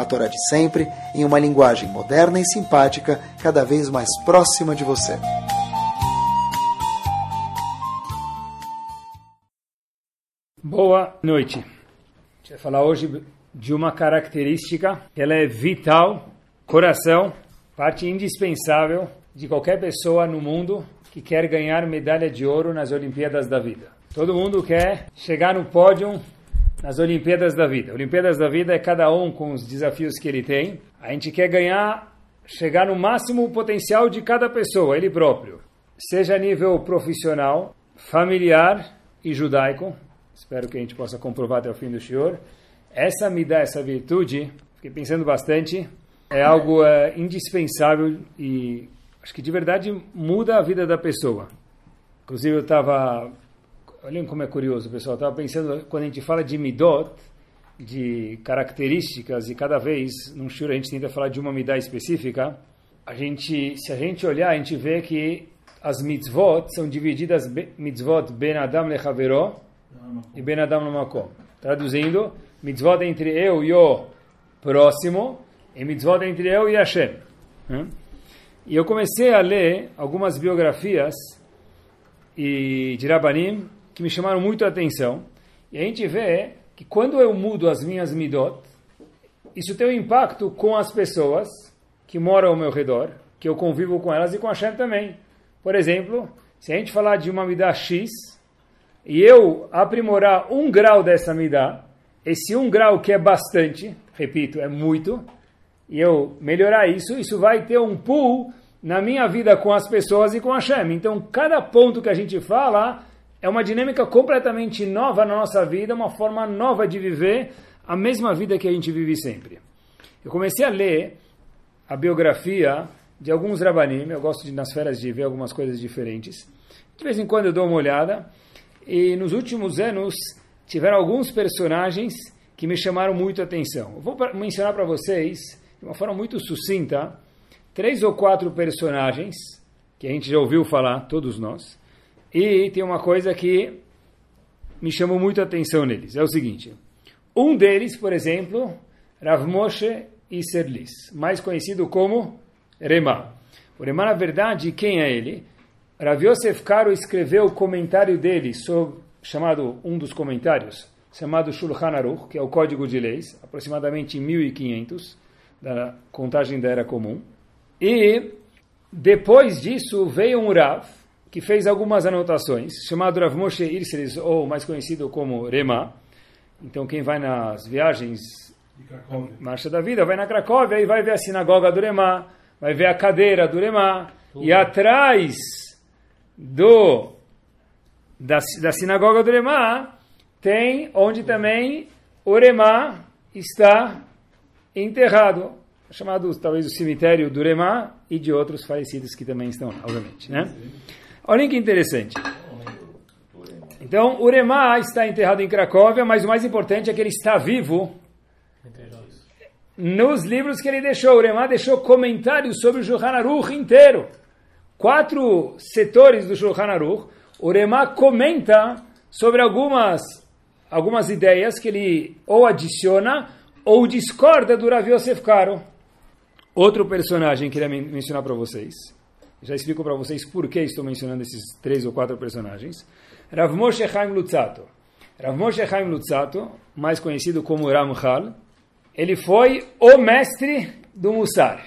a Torá de sempre, em uma linguagem moderna e simpática, cada vez mais próxima de você. Boa noite. A gente vai falar hoje de uma característica que ela é vital, coração, parte indispensável de qualquer pessoa no mundo que quer ganhar medalha de ouro nas Olimpíadas da Vida. Todo mundo quer chegar no pódio nas Olimpíadas da Vida. Olimpíadas da Vida é cada um com os desafios que ele tem. A gente quer ganhar, chegar no máximo potencial de cada pessoa, ele próprio. Seja a nível profissional, familiar e judaico. Espero que a gente possa comprovar até o fim do Shior. Essa me dá essa virtude, fiquei pensando bastante, é algo é, indispensável e acho que de verdade muda a vida da pessoa. Inclusive eu estava Olhem como é curioso, pessoal. Estava pensando, quando a gente fala de midot, de características, e cada vez, num shur, a gente tenta falar de uma midá específica, a gente, se a gente olhar, a gente vê que as mitzvot são divididas, mitzvot ben adam lechavero e ben adam lemakom. Traduzindo, mitzvot entre eu e o próximo, e mitzvot entre eu e Hashem. E eu comecei a ler algumas biografias e de Rabanim que me chamaram muito a atenção. E a gente vê que quando eu mudo as minhas midot, isso tem um impacto com as pessoas que moram ao meu redor, que eu convivo com elas e com a Shem também. Por exemplo, se a gente falar de uma midá X, e eu aprimorar um grau dessa midá, esse um grau que é bastante, repito, é muito, e eu melhorar isso, isso vai ter um pull na minha vida com as pessoas e com a Shem. Então, cada ponto que a gente fala é uma dinâmica completamente nova na nossa vida, uma forma nova de viver a mesma vida que a gente vive sempre. Eu comecei a ler a biografia de alguns rabanim, eu gosto de, nas férias de ver algumas coisas diferentes. De vez em quando eu dou uma olhada, e nos últimos anos tiveram alguns personagens que me chamaram muito a atenção. Eu vou mencionar para vocês, de uma forma muito sucinta, três ou quatro personagens que a gente já ouviu falar, todos nós, e tem uma coisa que me chamou muito a atenção neles. É o seguinte. Um deles, por exemplo, Rav Moshe Isserlis, mais conhecido como Rema. O Rema, na verdade, quem é ele? Rav Yosef Karo escreveu o comentário dele, sobre, chamado, um dos comentários, chamado Shulchan Aruch, que é o Código de Leis, aproximadamente 1500, da contagem da Era Comum. E, depois disso, veio um Rav, que fez algumas anotações, chamado Rav Moshe Irselis, ou mais conhecido como Rema. Então, quem vai nas viagens, Marcha da Vida, vai na Cracóvia e vai ver a sinagoga do Rema, vai ver a cadeira do Rema, e atrás do da, da sinagoga do Rema tem onde também o Rema está enterrado, chamado talvez o cemitério do Rema e de outros falecidos que também estão lá, obviamente, né? Olhem que interessante. Então, Urema está enterrado em Cracóvia, mas o mais importante é que ele está vivo nos livros que ele deixou. Urema deixou comentários sobre o Shulchan Aruch inteiro. Quatro setores do Shulchan Aruch. Urema comenta sobre algumas, algumas ideias que ele ou adiciona ou discorda do Rav Yosef Karo. Outro personagem que eu queria mencionar para vocês já explico para vocês por que estou mencionando esses três ou quatro personagens. Rav Moshe Chaim Lutzato. Rav Moshe Chaim Lutzato, mais conhecido como Ramchal, ele foi o mestre do Mussar.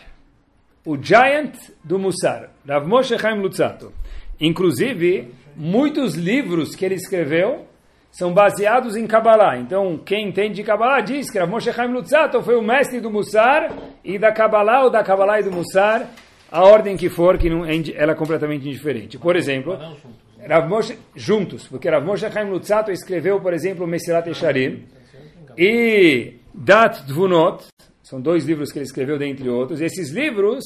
O giant do Mussar. Rav Moshe Chaim Lutzato. Inclusive, muitos livros que ele escreveu são baseados em Kabbalah. Então, quem entende de Kabbalah diz que Rav Moshe Chaim Lutzato foi o mestre do Mussar e da Kabbalah, ou da Kabbalah e do Mussar, a ordem que for, que não é, ela é completamente indiferente. Por exemplo, Rav Moshe, juntos, porque Rav Moshe Chaim Lutzato escreveu, por exemplo, Mesilat Esharim e Dat Dvunot, são dois livros que ele escreveu, dentre outros. E esses livros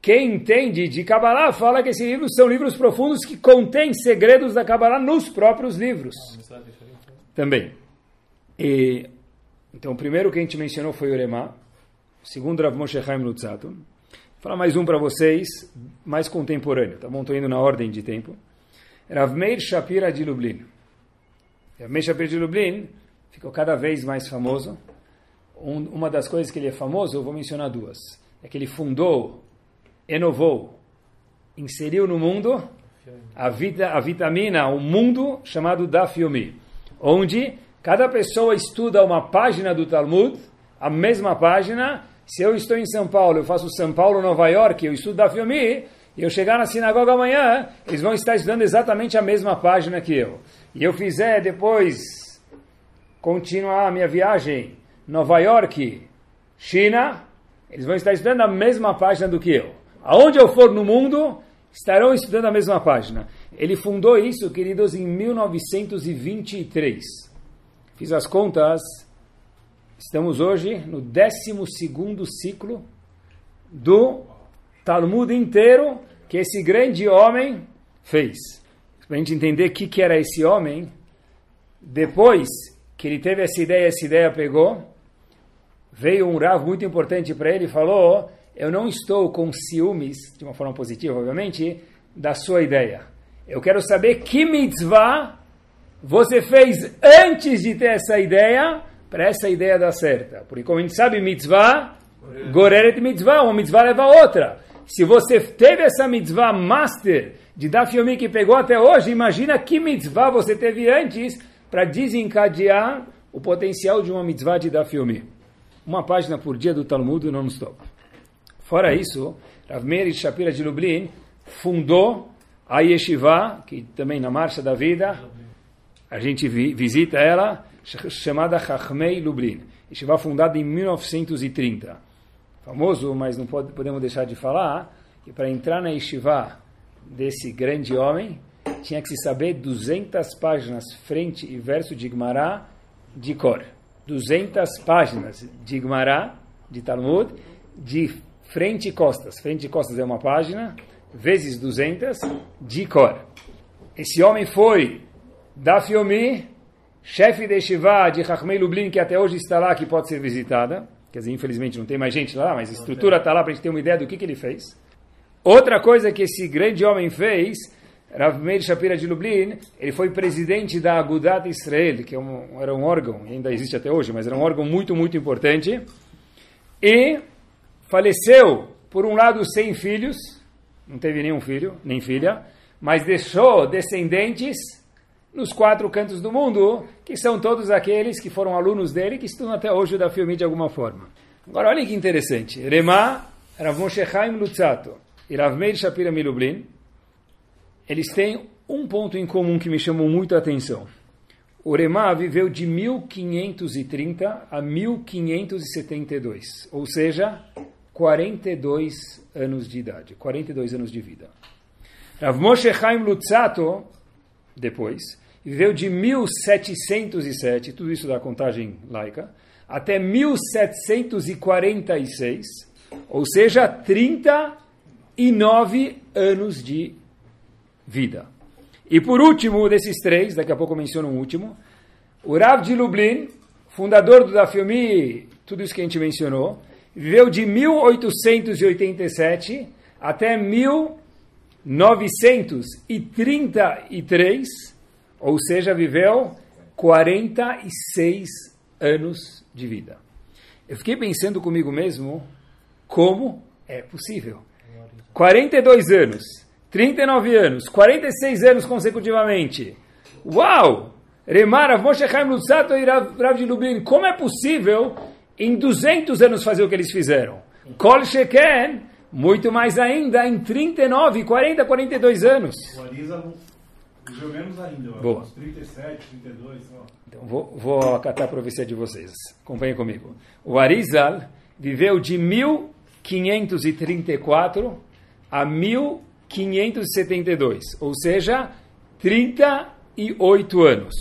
quem entende de Kabbalah fala que esses livros são livros profundos que contêm segredos da Kabbalah nos próprios livros. Também. E, então, o primeiro que a gente mencionou foi Uremá, o segundo Rav Moshe Chaim Lutzato. Falar mais um para vocês, mais contemporâneo, tá bom? Estou indo na ordem de tempo. Rav Meir Shapira de Lublin. Rav Meir Shapira de Lublin ficou cada vez mais famoso. Um, uma das coisas que ele é famoso, eu vou mencionar duas. É que ele fundou, inovou, inseriu no mundo a, vita, a vitamina, o um mundo chamado Dafyomi, onde cada pessoa estuda uma página do Talmud, a mesma página. Se eu estou em São Paulo, eu faço São Paulo, Nova York, eu estudo Dafyomi, e eu chegar na sinagoga amanhã, eles vão estar estudando exatamente a mesma página que eu. E eu fizer depois continuar a minha viagem Nova York, China, eles vão estar estudando a mesma página do que eu. Aonde eu for no mundo, estarão estudando a mesma página. Ele fundou isso, queridos, em 1923. Fiz as contas. Estamos hoje no 12 ciclo do Talmud inteiro que esse grande homem fez. Para a gente entender o que, que era esse homem, depois que ele teve essa ideia, essa ideia pegou, veio um Rav muito importante para ele e falou: Eu não estou com ciúmes, de uma forma positiva, obviamente, da sua ideia. Eu quero saber que mitzvah você fez antes de ter essa ideia, para essa ideia dar certa. Porque, como a gente sabe, mitzvah, goreret mitzvah, uma mitzvah leva a outra. Se você teve essa mitzvah master de Dafyomi que pegou até hoje, imagina que mitzvah você teve antes para desencadear o potencial de uma mitzvah de Dafyomi. Uma página por dia do Talmud non-stop. Fora isso, Rav Meir Shapira de Lublin fundou a Yeshiva, que também na Marcha da Vida, a gente vi, visita ela, chamada Chachmei Lublin. Yeshiva fundada em 1930. Famoso, mas não pode, podemos deixar de falar, que para entrar na Yeshiva desse grande homem, tinha que se saber 200 páginas frente e verso de Gemara de cor. 200 páginas de Gemara, de Talmud, de frente e costas. Frente e costas é uma página, vezes 200, de cor. Esse homem foi Dafyomi, chefe de Shiva de Chachmei Lublin, que até hoje está lá, que pode ser visitada. Quer dizer, infelizmente não tem mais gente lá, mas a estrutura está lá para a gente ter uma ideia do que, que ele fez. Outra coisa que esse grande homem fez Rav Meir Shapira de Lublin, ele foi presidente da Agudat Israel, que é era um órgão, ainda existe até hoje, mas era um órgão muito, muito importante. E faleceu, por um lado, sem filhos, não teve nenhum filho, nem filha, mas deixou descendentes nos quatro cantos do mundo, que são todos aqueles que foram alunos dele, que estudam até hoje da filme de alguma forma. Agora, olha que interessante. Rema, Rav Moshe Chaim Lutzato e Rav Meir Shapira Milublin, eles têm um ponto em comum que me chamou muito a atenção. O Remá viveu de 1530 a 1572, ou seja, 42 anos de idade, 42 anos de vida. Rav Moshe Chaim Lutzato, depois, viveu de 1707, tudo isso da contagem laica, até 1746, ou seja, 39 anos de vida. E por último desses três, daqui a pouco eu menciono um último, o Rav de Lublin, fundador do Dafyomi, tudo isso que a gente mencionou, viveu de 1887 até 1933, ou seja, viveu 46 anos de vida. Eu fiquei pensando comigo mesmo como é possível. 42 anos 39 anos, 46 anos consecutivamente. Uau! Remara, Moshe Chaim Lutzato e Rav de Lublin, como é possível em 200 anos fazer o que eles fizeram? Kol Sheken, muito mais ainda, em 39, 40, 42 anos. Menos ainda, Boa. 37, 32. Ó. Então vou, vou acatar a profecia de vocês. Acompanhem comigo. O Arizal viveu de 1534 a 1000 572, ou seja, 38 anos.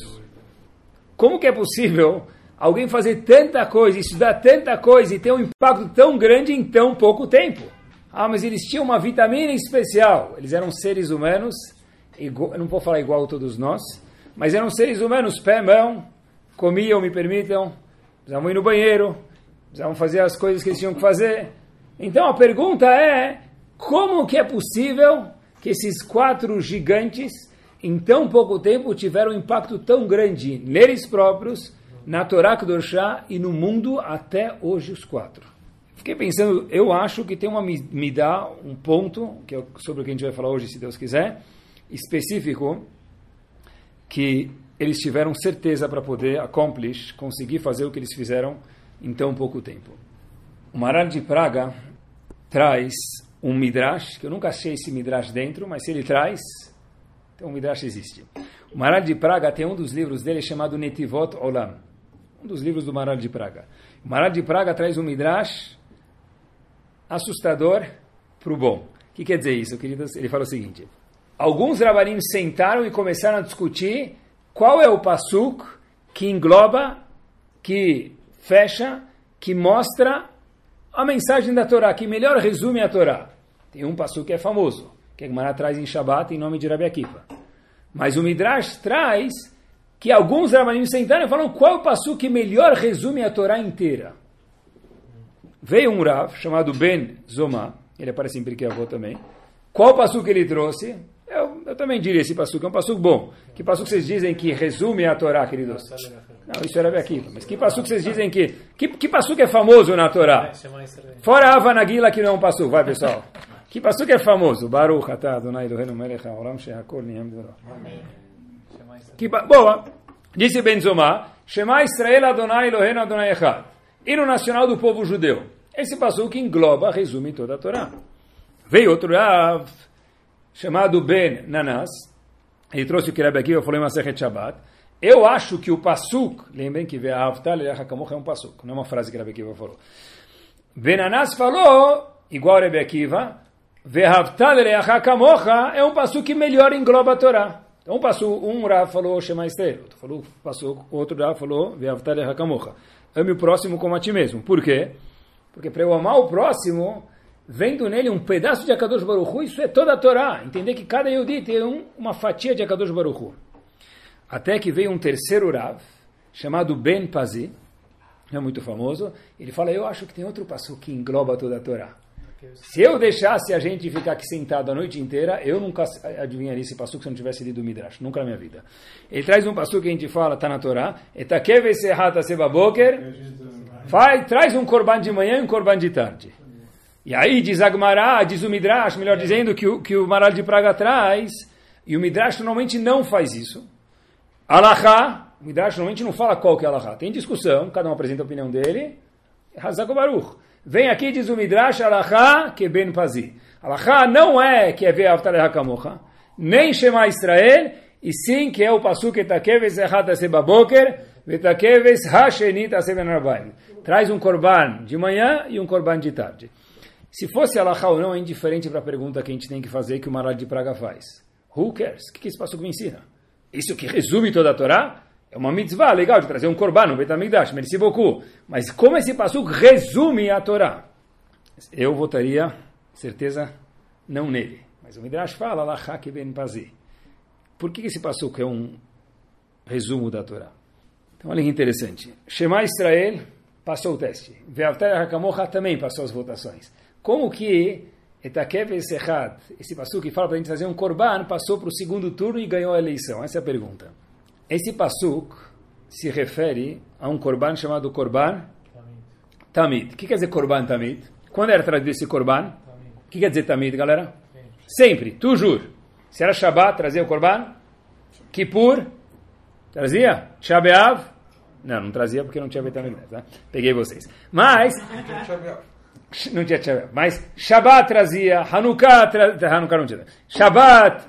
Como que é possível alguém fazer tanta coisa, estudar tanta coisa e ter um impacto tão grande em tão pouco tempo? Ah, mas eles tinham uma vitamina especial. Eles eram seres humanos, igual, não vou falar igual a todos nós, mas eram seres humanos, pé, mão, comiam, me permitam, precisavam ir no banheiro, precisavam fazer as coisas que eles tinham que fazer. Então a pergunta é, como que é possível que esses quatro gigantes, em tão pouco tempo, tiveram um impacto tão grande neles próprios, na Torá Kedoshá e no mundo até hoje os quatro? Fiquei pensando, eu acho que tem uma me dá um ponto, que é sobre o que a gente vai falar hoje, se Deus quiser, específico, que eles tiveram certeza para poder accomplish, conseguir fazer o que eles fizeram em tão pouco tempo. O Maral de Praga traz um midrash, que eu nunca achei esse midrash dentro, mas se ele traz, então o midrash existe. O Maral de Praga tem um dos livros dele chamado Netivot Olam, um dos livros do Maral de Praga. O Maral de Praga traz um midrash assustador para o bom. O que quer dizer isso, queridos? Ele fala o seguinte: alguns rabanim sentaram e começaram a discutir qual é o pasuk que engloba, que fecha, que mostra a mensagem da Torá, que melhor resume a Torá. Tem um pasuk que é famoso, que a Gemara traz em Shabbat em nome de Rabi Akiva. Mas o Midrash traz que alguns rabanim sentaram e falaram qual é o pasuk que melhor resume a Torá inteira. Veio um Rav chamado Ben Zoma, ele aparece em Pirkei também. Qual passo que ele trouxe? Eu, também diria esse passo, que é um passo bom. Que passo que vocês dizem que resume a Torá, queridos? Não, isso era aqui. Mas que passo que vocês dizem que... Que, que passo que é famoso na Torá? Fora Ava Nagila, que não é um passo. Vai, pessoal. Que passo que é famoso? Baruch atah Adonai Eloheinu melech haolam shehakol niyam dvaro. Boa. Disse Ben Zoma, Shema Israel Adonai Eloheinu Adonai Echad hino nacional do povo judeu. Esse que engloba, resume toda a Torá. Veio outro Rav, chamado Ben Nanas, ele trouxe o que Rebbe Akiva falou em Masechet Shabbat. Eu acho que o Pasuk, lembrem que Ve'ahavtal Elachakamoch é um Pasuk, não é uma frase que Rebbe Akiva falou. Ben Nanas falou, igual Rebbe Akiva, Ve'ahavtal Elachakamoch é um Pasuk que melhor engloba a Torá. Então, um, passo, um Rav falou Shema Israel, outro falou, passou, outro Rav falou Ve'ahavtal Elachakamoch ame o próximo como a ti mesmo. Por quê? Porque para eu amar o próximo, vendo nele um pedaço de Akadosh Baruch isso é toda a Torá. Entender que cada Yehudi tem um, uma fatia de Akadosh Baruch Até que veio um terceiro Rav, chamado Ben Pazi, é muito famoso, ele fala, eu acho que tem outro passo que engloba toda a Torá. Se eu deixasse a gente ficar aqui sentado a noite inteira, eu nunca adivinharia esse passo se eu não tivesse lido o Midrash, nunca na minha vida. Ele traz um passo que a gente fala, está na Torá, Vai, traz um korban de manhã e um korban de tarde. E aí diz Agmará, diz o Midrash, melhor dizendo, que o, que o Maral de Praga traz, e o Midrash normalmente não faz isso. Alahá, o Midrash normalmente não fala qual que é Alahá. Tem discussão, cada um apresenta a opinião dele. Hazak Baruch. Vem aqui, diz o Midrash, Alachá que ben pazi. Alachá não é que é Ve'avtaleh HaKamocha, nem Shema Israel, e sim que é o Pasuk Etakeves Echat Asebaboker, Vetakeves Hashenit Aseben Rabbaim. Traz um korban de manhã e um korban de tarde. Se fosse Alachá ou não, é indiferente para a pergunta que a gente tem que fazer, que o Maral de Praga faz. Who cares? O que, que esse Pasuk me ensina? Isso que resume toda a Torá? É uma mitzvah legal de trazer um korban no Betamigdash, merci beaucoup. Mas como esse pasuk resume a Torá? Eu votaria, certeza, não nele. Mas o Midrash fala, Lachak ben Pazi. Por que esse pasuk é um resumo da Torá? Então, olha que interessante. Shema Israel passou o teste. Ve'avtar HaKamocha também passou as votações. Como que Etakev Esechad, esse pasuk que fala para a gente fazer um korban, passou para o segundo turno e ganhou a eleição? Essa é a pergunta. Esse pasuk se refere a um korban chamado korban tamid. O que quer dizer korban tamid? Quando era trazido esse korban? O que quer dizer tamid, galera? Sempre, toujours. Se era Shabbat, trazia o korban? Kippur, trazia? Shabeav? Não, não trazia porque não tinha vitamina, tá? Peguei vocês. Mas... Não tinha Shabeav. Mas Shabbat trazia, Hanukkah, tra... Hanukkah não tinha. Shabbat,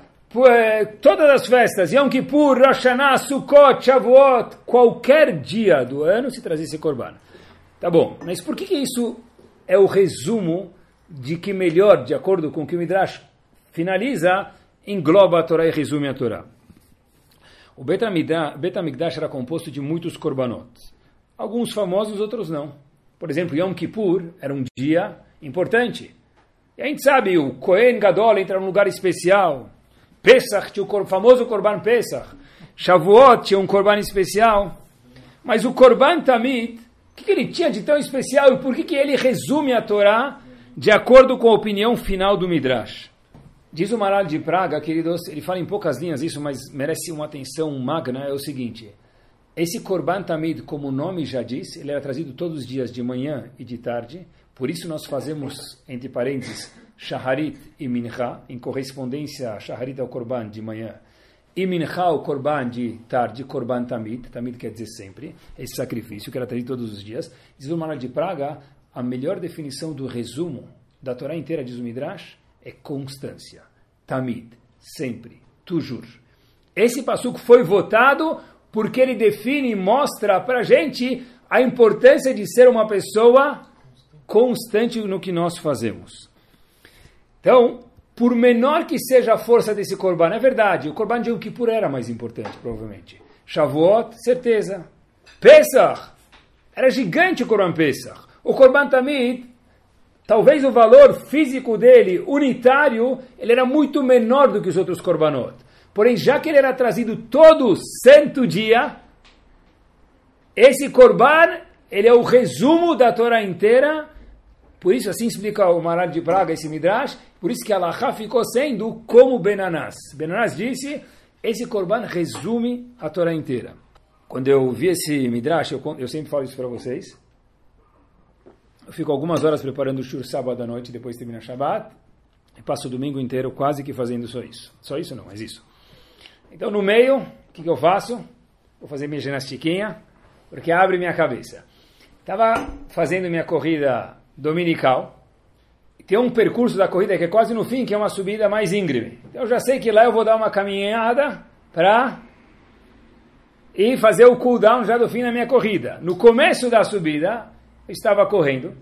é, todas as festas, Yom Kippur, Rosh Hashanah, Sukkot, Shavuot, qualquer dia do ano se trazia esse korban. Tá bom, mas por que, que isso é o resumo de que melhor, de acordo com o que o Midrash finaliza, engloba a Torá e resume a Torá? O Bet HaMikdash era composto de muitos korbanot. Alguns famosos, outros não. Por exemplo, Yom Kippur era um dia importante. E a gente sabe, o Kohen Gadol entra num lugar especial. Pesach tinha o famoso Korban Pesach. Shavuot tinha um Korban especial. Mas o Korban Tamid, o que, que, ele tinha de tão especial e por que, que ele resume a Torá de acordo com a opinião final do Midrash? Diz o Maral de Praga, queridos, ele fala em poucas linhas isso, mas merece uma atenção magna, é o seguinte. Esse Korban Tamid, como o nome já diz, ele era trazido todos os dias de manhã e de tarde, por isso nós fazemos, entre parênteses, Shaharit e Mincha, em correspondência, Shaharit ao Korban de manhã, e Mincha o Korban de tarde, Korban Tamid, Tamid quer dizer sempre, esse sacrifício que era trazido todos os dias. Diz o Maral de Praga, a melhor definição do resumo da Torá inteira, diz o Midrash, é constância. Tamid, sempre, tujur. Esse passuco foi votado porque ele define e mostra para a gente a importância de ser uma pessoa constante no que nós fazemos. Então, por menor que seja a força desse Korban, é verdade, o Korban de Yom Kippur era mais importante, provavelmente. Shavuot, certeza. Pesach, era gigante o Korban Pesach. O Korban Tamid, talvez o valor físico dele, unitário, ele era muito menor do que os outros Korbanot. Porém, já que ele era trazido todo santo dia, esse Korban, ele é o resumo da Torá inteira. Por isso, assim explica o Maral de Praga, esse Midrash, por isso que Allah ficou sendo como Benanás. Benanás disse, esse Korban resume a Torá inteira. Quando eu vi esse Midrash, eu, eu sempre falo isso para vocês, eu fico algumas horas preparando o Shur sábado à noite, depois termina Shabbat, e passo o domingo inteiro quase que fazendo só isso. Só isso não, mas isso. Então, no meio, o que, que eu faço? Vou fazer minha ginastiquinha, porque abre minha cabeça. Estava fazendo minha corrida dominical. Tem um percurso da corrida que é quase no fim, que é uma subida mais íngreme. Então, eu já sei que lá eu vou dar uma caminhada para ir fazer o cooldown já do fim da minha corrida. No começo da subida, eu estava correndo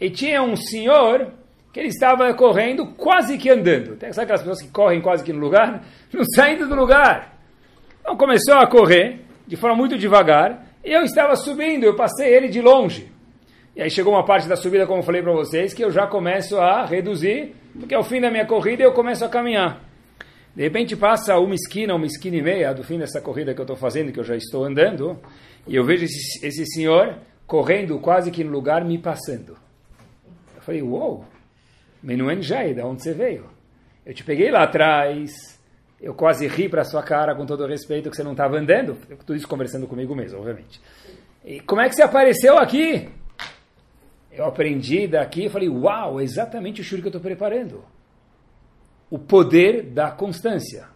e tinha um senhor que ele estava correndo quase que andando. Sabe aquelas pessoas que correm quase que no lugar? Não saindo do lugar. Então começou a correr de forma muito devagar e eu estava subindo, eu passei ele de longe. E aí chegou uma parte da subida, como eu falei para vocês, que eu já começo a reduzir, porque ao fim da minha corrida eu começo a caminhar. De repente passa uma esquina, uma esquina e meia do fim dessa corrida que eu estou fazendo, que eu já estou andando, e eu vejo esse, esse senhor correndo quase que no lugar, me passando. Eu falei, uou, wow, Menuen Jai, de onde você veio? Eu te peguei lá atrás, eu quase ri para sua cara com todo o respeito que você não estava andando. Tudo isso conversando comigo mesmo, obviamente. E como é que você apareceu aqui? Eu aprendi daqui e falei, uau, exatamente o shuri que eu estou preparando. O poder da constância.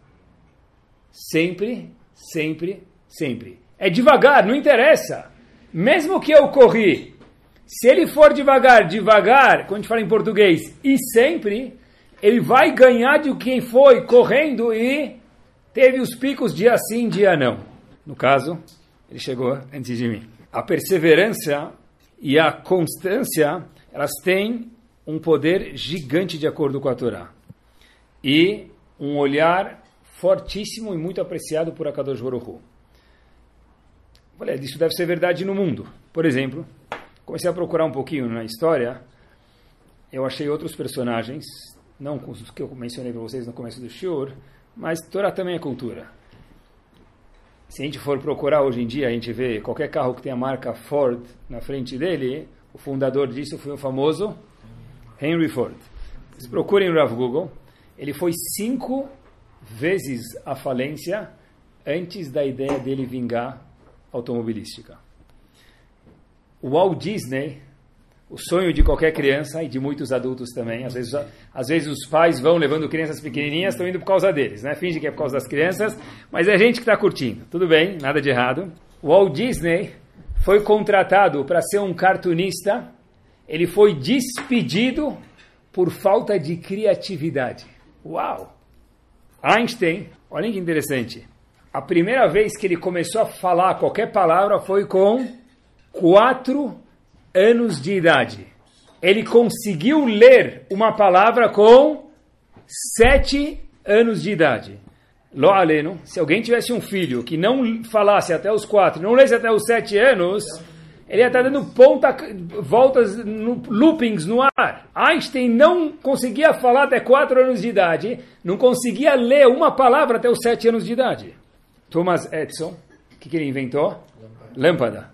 Sempre, sempre, sempre. É devagar, não interessa. Mesmo que eu corri se ele for devagar, devagar, quando a gente fala em português, e sempre, ele vai ganhar de quem foi correndo e teve os picos dia sim, dia não. No caso, ele chegou antes de mim. A perseverança e a constância, elas têm um poder gigante de acordo com a Torá. E um olhar fortíssimo e muito apreciado por Akadosh Baruch. Olha, isso deve ser verdade no mundo. Por exemplo, comecei a procurar um pouquinho na história, eu achei outros personagens, não os que eu mencionei para vocês no começo do Shur, mas Torá também é cultura. Se a gente for procurar hoje em dia, a gente vê qualquer carro que tenha a marca Ford na frente dele, o fundador disso foi o famoso Henry Ford. Vocês procurem o Rav Google, ele foi cinco vezes a falência antes da ideia dele vingar automobilística o Walt Disney, o sonho de qualquer criança e de muitos adultos também. Às vezes, às vezes os pais vão levando crianças pequenininhas, estão indo por causa deles, né? Finge que é por causa das crianças, mas é a gente que está curtindo. Tudo bem, nada de errado. O Walt Disney foi contratado para ser um cartunista. Ele foi despedido por falta de criatividade. Uau! Einstein, olhem que interessante. A primeira vez que ele começou a falar qualquer palavra foi com quatro anos de idade. Ele conseguiu ler uma palavra com sete anos de idade. Lo aleno, se alguém tivesse um filho que não falasse até os quatro, não lesse até os sete anos, Ele ia estar dando ponta, voltas, no, loopings no ar. Einstein não conseguia falar até 4 anos de idade, não conseguia ler uma palavra até os 7 anos de idade. Thomas Edison, o que, que ele inventou? Lâmpada.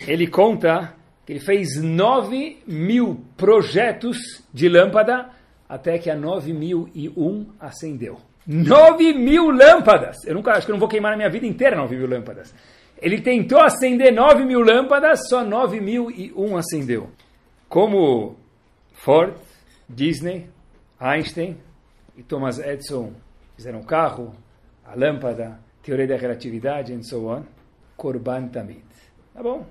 Ele conta que ele fez 9 mil projetos de lâmpada até que a 9001 acendeu. 9 mil lâmpadas! Eu nunca acho que eu não vou queimar na minha vida inteira 9 mil lâmpadas. Ele tentou acender 9 mil lâmpadas, só 9 mil e um acendeu. Como Ford, Disney, Einstein e Thomas Edison fizeram o carro, a lâmpada, teoria da relatividade and so on, Korban Tamid. Tá bom,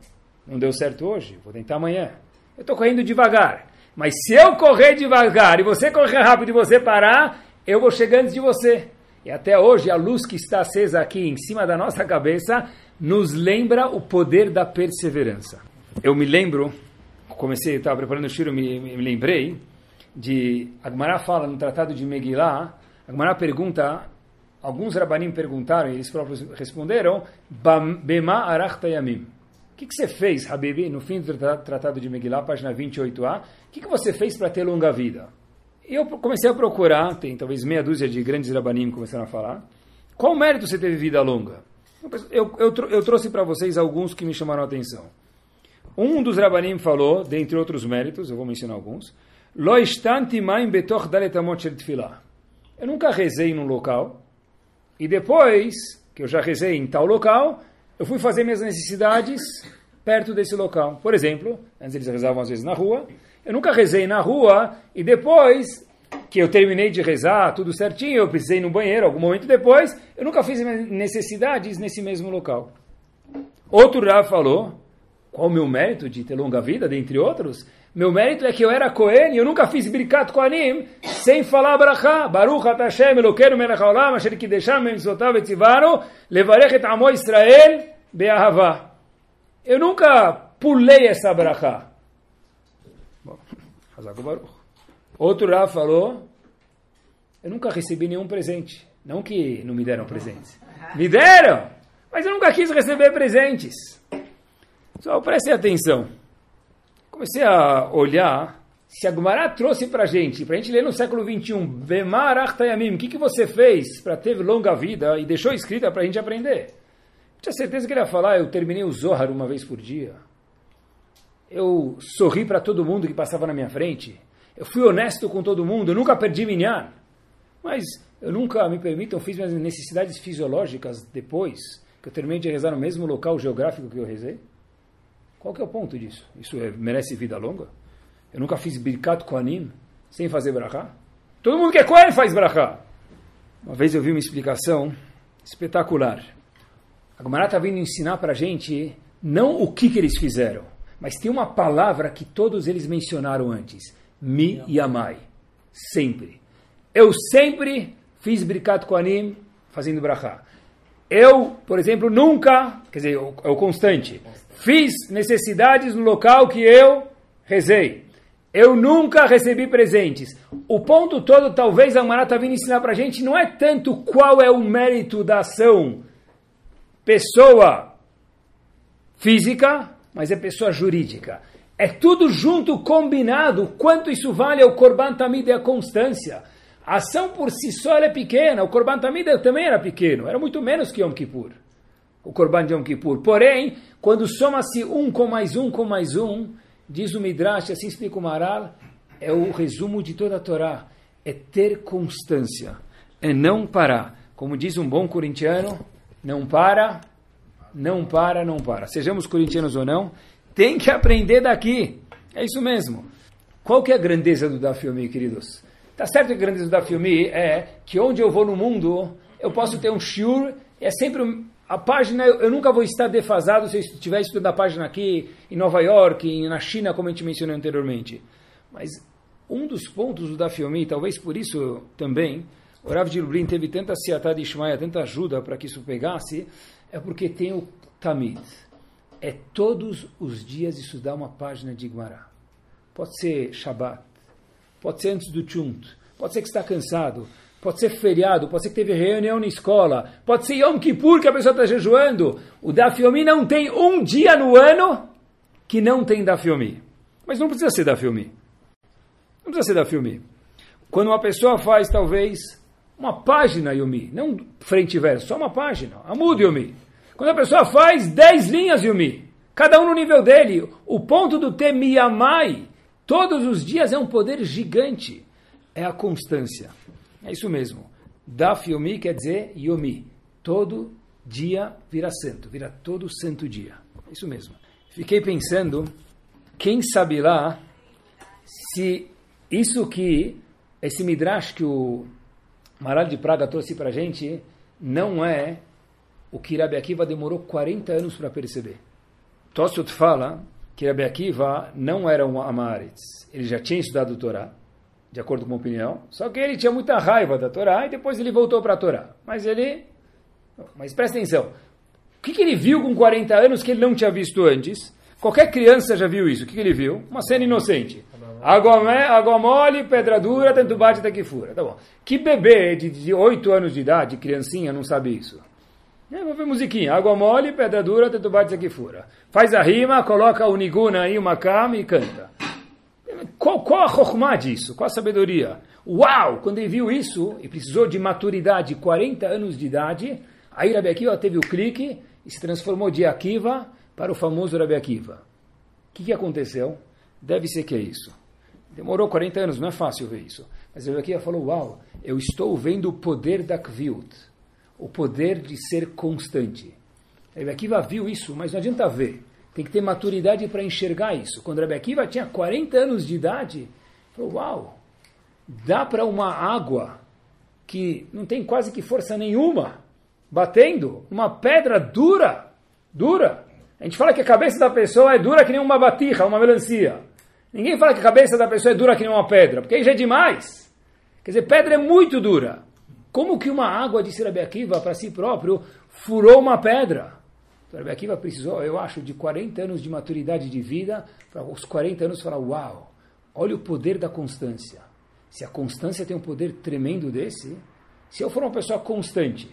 não deu certo hoje, vou tentar amanhã. Eu estou correndo devagar, mas se eu correr devagar e você correr rápido e você parar, eu vou chegar antes de você. E até hoje a luz que está acesa aqui em cima da nossa cabeça nos lembra o poder da perseverança. Eu me lembro, comecei, estava preparando o shiro, me, me, me lembrei de Agmará fala no Tratado de Megillah, Agmará pergunta, alguns rabanim perguntaram e eles próprios responderam, Bema arachta yamim. Que, que você fez, Habibi, no fim do Tratado de Megillah, página 28a? O que, que você fez para ter longa vida? Eu comecei a procurar, tem talvez meia dúzia de grandes rabanim começaram a falar, qual mérito você teve vida longa? Eu, eu, eu trouxe para vocês alguns que me chamaram a atenção. Um dos Rabanim falou, dentre outros méritos, eu vou mencionar alguns, Lo betoch Eu nunca rezei num local, e depois que eu já rezei em tal local, eu fui fazer minhas necessidades perto desse local. Por exemplo, antes eles rezavam às vezes na rua, eu nunca rezei na rua, e depois que eu terminei de rezar, tudo certinho, eu precisei ir no banheiro algum momento depois, eu nunca fiz necessidades nesse mesmo local. Outro Rav falou, qual o meu mérito de ter longa vida, dentre outros? Meu mérito é que eu era Cohen e eu nunca fiz Birkat Kohanim sem falar Brachá. Baruch at Hashem Elokeinu melech haolam asher kidesham mitzvotav etzivanu levarech et amo Israel be'ahava. Eu nunca pulei essa Brachá. Bom, Baruch. Outro Rav falou, eu nunca recebi nenhum presente. Não que não me deram presentes. Me deram, mas eu nunca quis receber presentes. Só preste atenção. Comecei a olhar se a trouxe para gente, para a gente ler no século 21, Bemar Achtayamim, o que, que você fez para ter longa vida e deixou escrita para a gente aprender? Tinha certeza que ele ia falar, eu terminei o Zohar uma vez por dia. Eu sorri para todo mundo que passava na minha frente. Eu fui honesto com todo mundo, eu nunca perdi minhar. Mas eu nunca, me permitam, fiz minhas necessidades fisiológicas depois que eu terminei de rezar no mesmo local geográfico que eu rezei. Qual que é o ponto disso? Isso é, merece vida longa? Eu nunca fiz Birkat Kohanim sem fazer brachá? Todo mundo que é Kohen faz brachá. Uma vez eu vi uma explicação espetacular. A Gemara está vindo ensinar para a gente não o que, que eles fizeram, mas tem uma palavra que todos eles mencionaram antes mi yamai. Sempre. Eu sempre fiz Birkat Koanim fazendo brachá. Eu, por exemplo, nunca, quer dizer, é o constante, fiz necessidades no local que eu rezei. Eu nunca recebi presentes. O ponto todo, talvez a Marata está vindo ensinar para a gente, não é tanto qual é o mérito da ação pessoa física, mas é pessoa jurídica. É tudo junto, combinado. Quanto isso vale ao Korban Tamid e a constância. A ação por si só é pequena. O Korban Tamid também era pequeno. Era muito menos que Yom Kippur. O Korban de Yom Kippur. Porém, quando soma-se um com mais um com mais um, diz o Midrash, assim explica o Maral, é o resumo de toda a Torá. É ter constância. É não parar. Como diz um bom corintiano, não para, não para, não para. Sejamos corintianos ou não, tem que aprender daqui. É isso mesmo. Qual que é a grandeza do Dafyomi, queridos? Tá certo que a grandeza do Dafyomi é que onde eu vou no mundo, eu posso ter um shiur, é sempre a página, eu, nunca vou estar defasado se eu estiver estudando a página aqui em Nova York, na China, como a gente mencionou anteriormente. Mas um dos pontos do Dafyomi, talvez por isso também, o Rav de Lublin teve tanta siatá de Ishmael, tanta ajuda para que isso pegasse, é porque tem o Tamid é todos os dias estudar uma página de Igmará. Pode ser Shabbat, pode ser antes do Chunt, pode ser que está cansado. Pode ser feriado, pode ser que teve reunião na escola, pode ser Yom Kippur que a pessoa está jejuando. O Daf não tem um dia no ano que não tem Daf. Mas não precisa ser Daf. Não precisa ser Daf. Quando uma pessoa faz, talvez, uma página Yomi, não frente e verso, só uma página, Amud Yomi. Quando a pessoa faz 10 linhas Yomi, cada um no nível dele, o ponto do Temiyamai, todos os dias é um poder gigante. É a constância. É isso mesmo. Daf Yomi quer dizer Yomi. Todo dia vira santo, vira todo santo dia. É isso mesmo. Fiquei pensando, quem sabe lá, se isso que, esse midrash que o Maral de Praga trouxe para gente, não é o que Rabi Akiva demorou 40 anos para perceber. Tossut fala que Rabi Akiva não era um Amaretz. Ele já tinha estudado Torá, de acordo com a opinião, só que ele tinha muita raiva da Torá e depois ele voltou para a Torá. Mas ele... Mas presta atenção. O que, que, ele viu com 40 anos que ele não tinha visto antes? Qualquer criança já viu isso. O que, que ele viu? Uma cena inocente. Água, água mole, pedra dura, tanto bate até que fura. Tá bom. Que bebê de, de 8 anos de idade, criancinha, não sabe isso? É, vou ver musiquinha. Água mole, pedra dura, tanto bate até que fura. Faz a rima, coloca o niguna aí, uma cama e canta. Qual, qual a chokhmah disso? Qual a sabedoria? Uau! Quando ele viu isso, e precisou de maturidade, 40 anos de idade, aí Rabi Akiva teve o clique e se transformou de Akiva para o famoso Rabi Akiva. O que, que aconteceu? Deve ser que é isso. Demorou 40 anos, não é fácil ver isso. Mas Rabi Akiva falou, uau, eu estou vendo o poder da Kviut, o poder de ser constante. Rabi Akiva viu isso, mas não adianta ver. Tem que ter maturidade para enxergar isso. Quando Rabi Akiva tinha 40 anos de idade, falou, uau, dá para uma água que não tem quase que força nenhuma, batendo, uma pedra dura, dura. A gente fala que a cabeça da pessoa é dura que nem uma batija, uma melancia. Ninguém fala que a cabeça da pessoa é dura que nem uma pedra, porque aí já é demais. Quer dizer, pedra é muito dura. Como que uma água de Rabi Akiva para si próprio furou uma pedra? Então, Rabi Akiva precisou, eu acho, de 40 anos de maturidade de vida, para os 40 anos falar, uau, olha o poder da constância. Se a constância tem um poder tremendo desse, se eu for uma pessoa constante,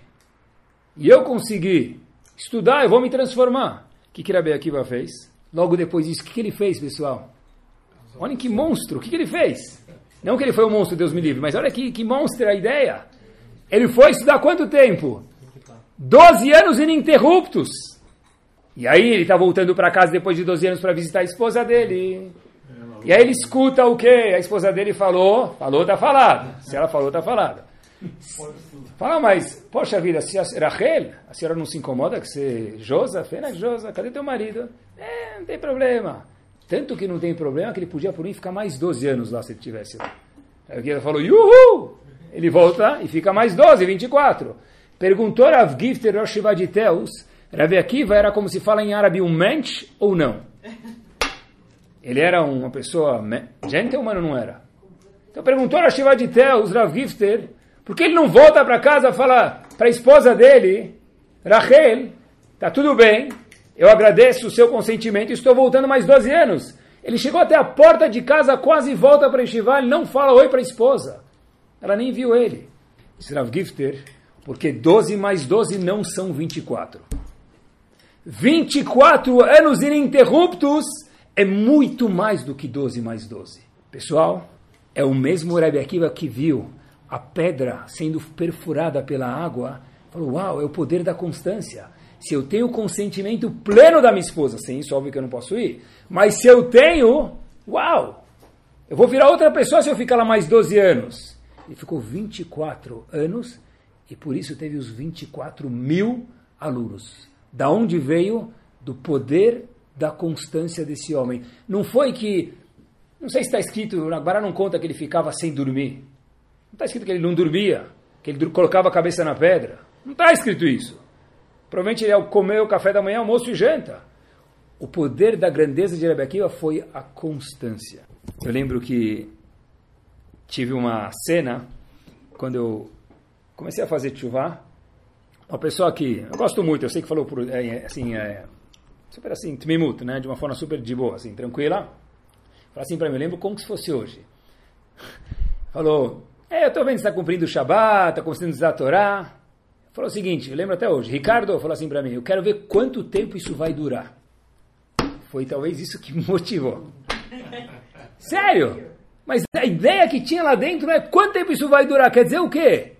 e eu conseguir estudar, eu vou me transformar. O que, que Rabi Akiva fez? Logo depois disso, o que, que ele fez, pessoal? Olhem que monstro, o que, que ele fez? Não que ele foi um monstro, Deus me livre, mas olha que, que monstro a ideia. Ele foi estudar quanto tempo? 12 anos ininterruptos. E aí ele está voltando para casa depois de 12 anos para visitar a esposa dele. E aí ele escuta o que a esposa dele falou. Falou, tá falado. Se ela falou, tá falado. Fala, mas, poxa vida, se a, Rachel, a senhora não se incomoda que você, Josa, Fena, Josa, cadê teu marido? É, não tem problema. Tanto que não tem problema que ele podia por mim ficar mais 12 anos lá se ele tivesse lá. Aí ela falou, Yuhu! Ele volta e fica mais 12, 24. Perguntou Rav Gifter Rosh Teus Rav Akiva era como se fala em árabe um mensch ou não? Ele era uma pessoa gentleman ou não era? Então perguntou a Shiva de Teus, Rav Gifter, por que ele não volta para casa e fala para a esposa dele, Rachel, tá tudo bem, eu agradeço o seu consentimento e estou voltando mais 12 anos. Ele chegou até a porta de casa, quase volta para Shiva, ele não fala oi para a esposa. Ela nem viu ele. Disse Rav Gifter, porque 12 mais 12 não são 24. 24 anos ininterruptos é muito mais do que 12 mais 12. Pessoal, é o mesmo Rebbe Akiva que viu a pedra sendo perfurada pela água. Falou, uau, é o poder da constância. Se eu tenho o consentimento pleno da minha esposa, sem isso, óbvio que eu não posso ir. Mas se eu tenho, uau, eu vou virar outra pessoa se eu ficar lá mais 12 anos. Ele ficou 24 anos e por isso teve os 24 mil alunos. Da onde veio? Do poder da constância desse homem. Não foi que, não sei se está escrito, na Bará não conta que ele ficava sem dormir. Não está escrito que ele não dormia, que ele colocava a cabeça na pedra. Não está escrito isso. Provavelmente ele comeu o café da manhã, almoço e janta. O poder da grandeza de Rebbe foi a constância. Eu lembro que tive uma cena, quando eu comecei a fazer chuvá, uma pessoa que eu gosto muito, eu sei que falou por, é, assim, é, super assim, tmimut, né, de uma forma super de boa, assim, tranquila. Falou assim para mim, eu lembro como se fosse hoje. Falou, É, eu estou vendo que está cumprindo o Shabat, está cumprindo a Torá. Falou o seguinte, eu lembro até hoje, Ricardo falou assim para mim, eu quero ver quanto tempo isso vai durar. Foi talvez isso que me motivou. Sério? Mas a ideia que tinha lá dentro é quanto tempo isso vai durar. Quer dizer o quê?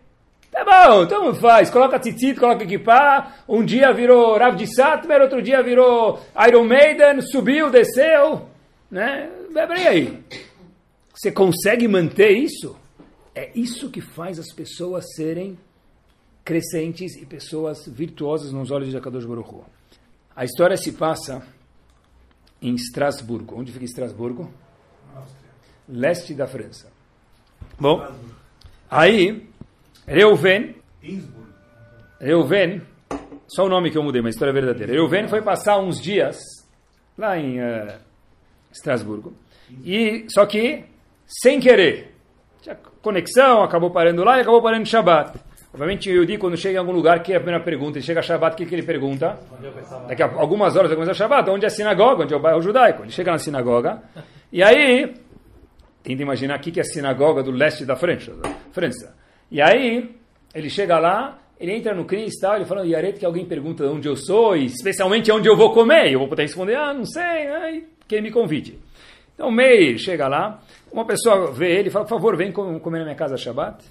Tá bom, então faz. Coloca tzitzit, coloca equipar. Um dia virou Rav de Satmer, outro dia virou Iron Maiden, subiu, desceu. Né? Peraí aí. Você consegue manter isso? É isso que faz as pessoas serem crescentes e pessoas virtuosas nos olhos de Akadosh Baruch Hu. A história se passa em Estrasburgo. Onde fica Estrasburgo? Leste da França. Bom, aí, Reuven, Reuven, só o nome que eu mudei, mas a história é verdadeira. Reuven foi passar uns dias lá em uh, Estrasburgo. E, só que, sem querer, tinha conexão, acabou parando lá e acabou parando em Shabbat. Obviamente, o Yudi, quando chega em algum lugar, que é a primeira pergunta? Ele chega a Shabbat, o que, que ele pergunta? Daqui a algumas horas vai começar a Shabbat. Onde é a sinagoga? Onde é o bairro judaico? Ele chega na sinagoga. E aí, tenta imaginar aqui que é a sinagoga do leste da França. França. E aí, ele chega lá, ele entra no CRIS e tal, ele fala, Yaret, que alguém pergunta onde eu sou, e especialmente onde eu vou comer. Eu vou poder responder, ah, não sei, né? quem me convide. Então, Meir chega lá, uma pessoa vê ele fala, por favor, vem comer na minha casa Shabbat.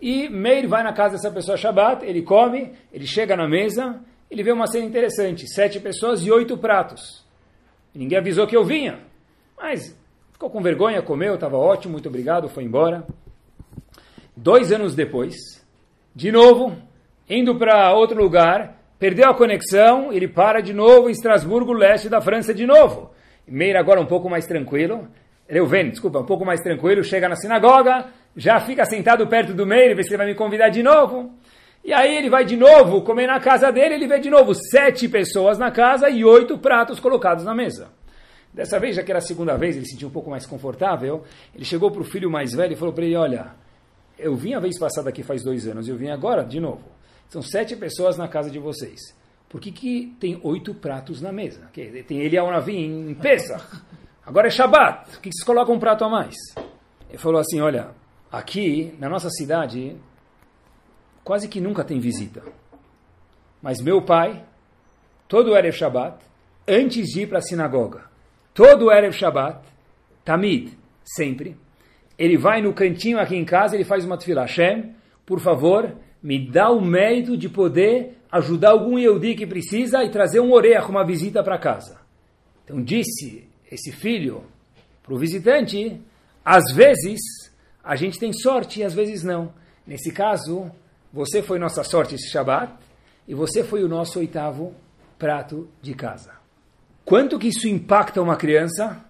E Meir vai na casa dessa pessoa Shabbat, ele come, ele chega na mesa, ele vê uma cena interessante, sete pessoas e oito pratos. ninguém avisou que eu vinha, mas ficou com vergonha, comeu, estava ótimo, muito obrigado, foi embora. Dois anos depois, de novo, indo para outro lugar, perdeu a conexão, ele para de novo em Estrasburgo, leste da França de novo. Meir agora um pouco mais tranquilo, Reuven, desculpa, um pouco mais tranquilo, chega na sinagoga, já fica sentado perto do Meir, vê se ele vai me convidar de novo. E aí ele vai de novo comer na casa dele, ele vê de novo sete pessoas na casa e oito pratos colocados na mesa. Dessa vez, já que era a segunda vez, ele se sentiu um pouco mais confortável, ele chegou para o filho mais velho e falou para ele, olha, eu vim a vez passada aqui faz dois anos, eu vim agora de novo. São sete pessoas na casa de vocês. Por que, que tem oito pratos na mesa? Tem ele ao navio em Pesach. Agora é Shabat. Por que vocês colocam um prato a mais? Ele falou assim, olha, Aqui, na nossa cidade, quase que nunca tem visita. Mas meu pai, todo Erev Shabbat, antes de ir para a sinagoga, todo Erev Shabbat, Tamid, sempre, ele vai no cantinho aqui em casa, ele faz uma tefillah. Hashem, por favor, me dá o mérito de poder ajudar algum Yehudi que precisa e trazer um oreia uma visita para casa. Então disse esse filho para o visitante, às vezes a gente tem sorte e às vezes não. Nesse caso, você foi nossa sorte esse Shabat e você foi o nosso oitavo prato de casa. Quanto que isso impacta uma criança?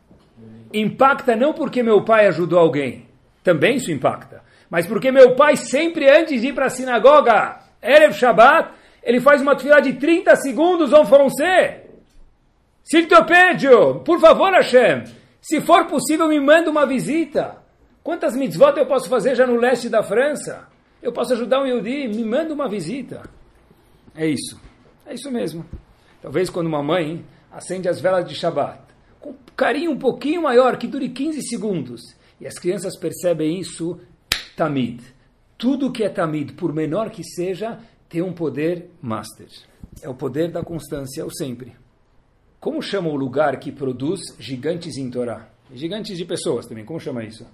Impacta não porque meu pai ajudou alguém, também isso impacta, mas porque meu pai sempre antes de ir para a sinagoga, Erev Shabbat, ele faz uma tefilá de 30 segundos, vão Fonse. Siltopédio, por favor Hashem, se for possível me manda uma visita. Quantas mitzvot eu posso fazer já no leste da França? Eu posso ajudar um Yehudi? Me manda uma visita. É isso. É isso mesmo. Talvez quando uma mãe acende as velas de Shabbat, com carinho um pouquinho maior, que dure 15 segundos, e as crianças percebem isso, tamid. Tudo que é tamid, por menor que seja, tem um poder master. É o poder da constância, o sempre. Como chama o lugar que produz gigantes em Torá? Gigantes de pessoas também, como chama isso?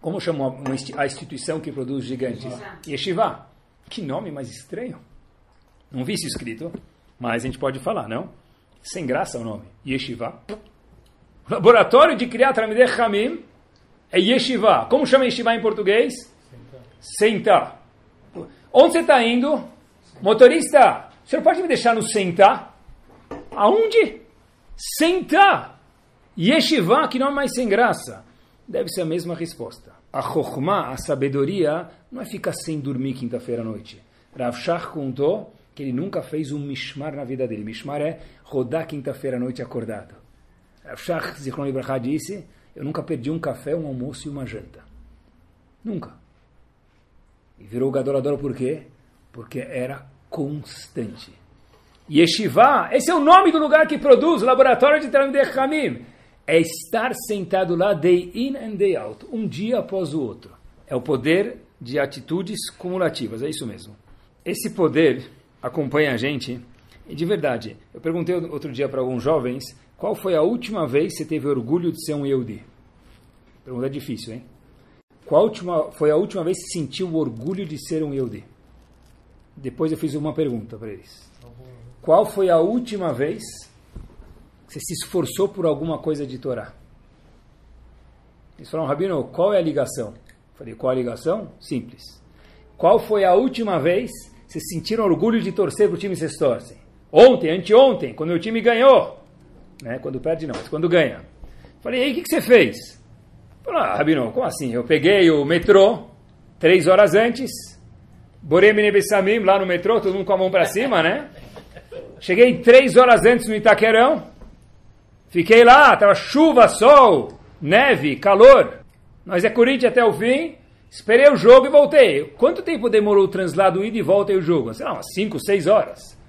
Como chama a instituição que produz gigantes? Yeshiva. Que nome mais estranho. Não vi isso escrito, mas a gente pode falar, não? Sem graça o nome. Yeshiva. Laboratório de criar Talmidei Hamim é Yeshiva. Como chama Yeshiva em português? Sentar. Onde você está indo? Motorista, o senhor pode me deixar no sentar? Aonde? Sentar. Yeshiva, que nome mais sem graça deve ser a mesma resposta. A chokhmah, a sabedoria, não é ficar sem dormir quinta-feira à noite. Rav Shach contou que ele nunca fez um mishmar na vida dele. Mishmar é rodar quinta-feira à noite acordado. Shach, Zichron Ibrahá, disse, eu nunca perdi um café, um almoço e uma janta. Nunca. E virou gadolador por quê? Porque era constante. Yeshiva, esse é o nome do lugar que produz, laboratório de Talmudei Hamim é estar sentado lá day in and day out, um dia após o outro. É o poder de atitudes cumulativas, é isso mesmo. Esse poder acompanha a gente, e de verdade, eu perguntei outro dia para alguns jovens, qual foi a última vez que você teve orgulho de ser um Yehudi? Pergunta difícil, hein? Qual última, foi a última vez que sentiu o orgulho de ser um Yehudi? Depois eu fiz uma pergunta para eles. Qual foi a última vez que você se esforçou por alguma coisa de Torá? Eles falaram, Rabino, qual é a ligação? Falei, qual a ligação? Simples. Qual foi a última vez que vocês sentiram orgulho de torcer para o time que vocês torcem? Ontem, anteontem, quando o time ganhou. Né? Quando perde não, mas quando ganha. Falei, e aí, o que, que você fez? Falei, ah, Rabino, como assim? Eu peguei o metrô, três horas antes, Boremine Bessamim, lá no metrô, todo mundo com a mão para cima, né? Cheguei três horas antes no Itaquerão, fiquei lá, tava chuva, sol, neve, calor. Nós é Corinthians até o fim. Esperei o jogo e voltei. Quanto tempo demorou o translado ida e volta e o jogo? Sei lá, umas 5, 6 horas.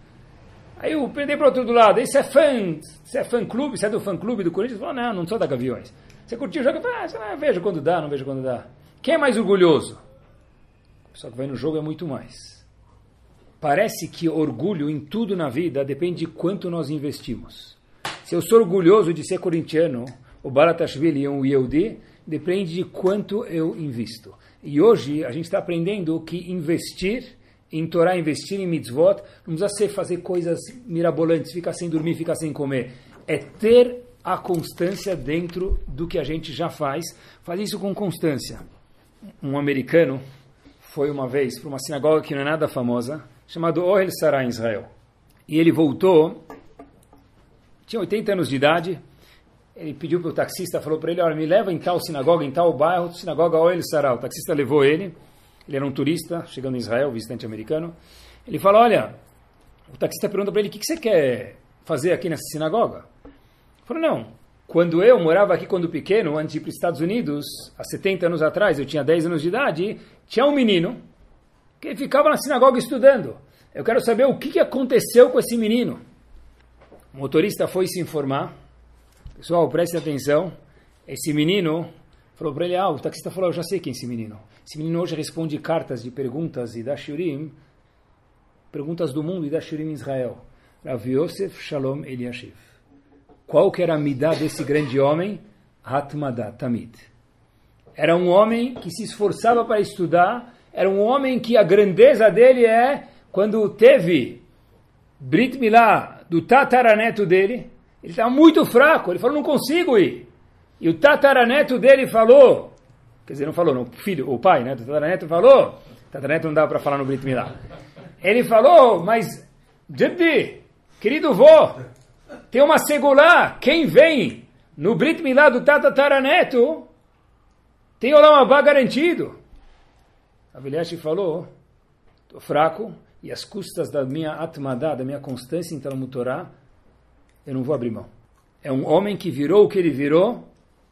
Aí eu perdi para o outro lado. Esse é fã, você é fã clube, você é do fã clube do Corinthians? Falou, não, não sou da Gaviões. Você curtiu o jogo? Eu falei, ah, vejo quando dá, não vejo quando dá. Quem é mais orgulhoso? Só que vai no jogo é muito mais. Parece que orgulho em tudo na vida depende de quanto nós investimos. Se eu sou orgulhoso de ser corintiano, o Baratashvili e um Yehudi, depende de quanto eu invisto. E hoje a gente está aprendendo que investir em Torá, investir em mitzvot, não precisa ser fazer coisas mirabolantes, ficar sem dormir, ficar sem comer. É ter a constância dentro do que a gente já faz. Faz isso com constância. Um americano foi uma vez para uma sinagoga que não é nada famosa, chamado Ohel Sarah em Israel. E ele voltou, tinha 80 anos de idade, ele pediu para o taxista, falou para ele, olha, me leva em tal sinagoga, em tal bairro, sinagoga Oel Sarah. O taxista levou ele, ele era um turista, chegando em Israel, visitante americano. Ele falou, olha, o taxista pergunta para ele, o que, que você quer fazer aqui nessa sinagoga? Ele falou, não, quando eu morava aqui quando pequeno, antes de ir para os Estados Unidos, há 70 anos atrás, eu tinha 10 anos de idade, tinha um menino que ficava na sinagoga estudando. Eu quero saber o que, que aconteceu com esse menino. O motorista foi se informar, Pessoal, preste atenção. Esse menino falou para ele, ah, o taxista falou, eu já sei quem é esse menino. Esse menino hoje responde cartas de perguntas e da Shurim, perguntas do mundo e da Shurim Israel. Rav Yosef Shalom Eliashiv. Qual que era a midá desse grande homem? Hatmadah, Tamid. Era um homem que se esforçava para estudar, era um homem que a grandeza dele é quando teve Brit Milá do tataraneto dele, ele estava muito fraco, ele falou, não consigo ir. E o tataraneto dele falou, quer dizer, não falou, não, o filho, o pai, né, o tataraneto falou, tataraneto não dava para falar no Brit Milá. Ele falou, mas, Jaddi, querido vô, tem uma segulá, quem vem no Brit Milá do tataraneto, tem o Lamabá garantido. Avilhashi falou, estou fraco, e as custas da minha atmadá, da minha constância em Talmud Torah, eu não vou abrir mão. É um homem que virou o que ele virou.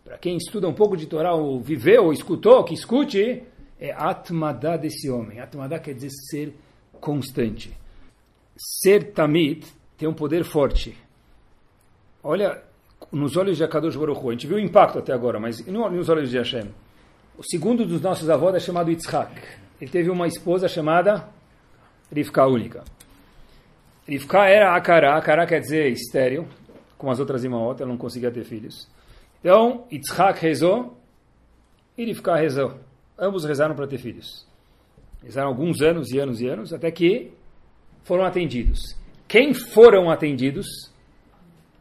Para quem estuda um pouco de Torá, ou viveu, ou escutou, que escute, é atmadá desse homem. Atmadá quer dizer ser constante. Ser tamid tem um poder forte. Olha, nos olhos de Akadosh Baruch Hu, a gente viu o impacto até agora, mas nos olhos de Hashem. O segundo dos nossos avós é chamado Yitzhak. Ele teve uma esposa chamada Rivka única. Rivka era Akara, Akara quer dizer estéreo, como as outras irmãos, ela não conseguia ter filhos. Então, Yitzhak rezou Rivka rezou. Ambos rezaram para ter filhos. Rezaram alguns anos e anos e anos, até que foram atendidos. Quem foram atendidos?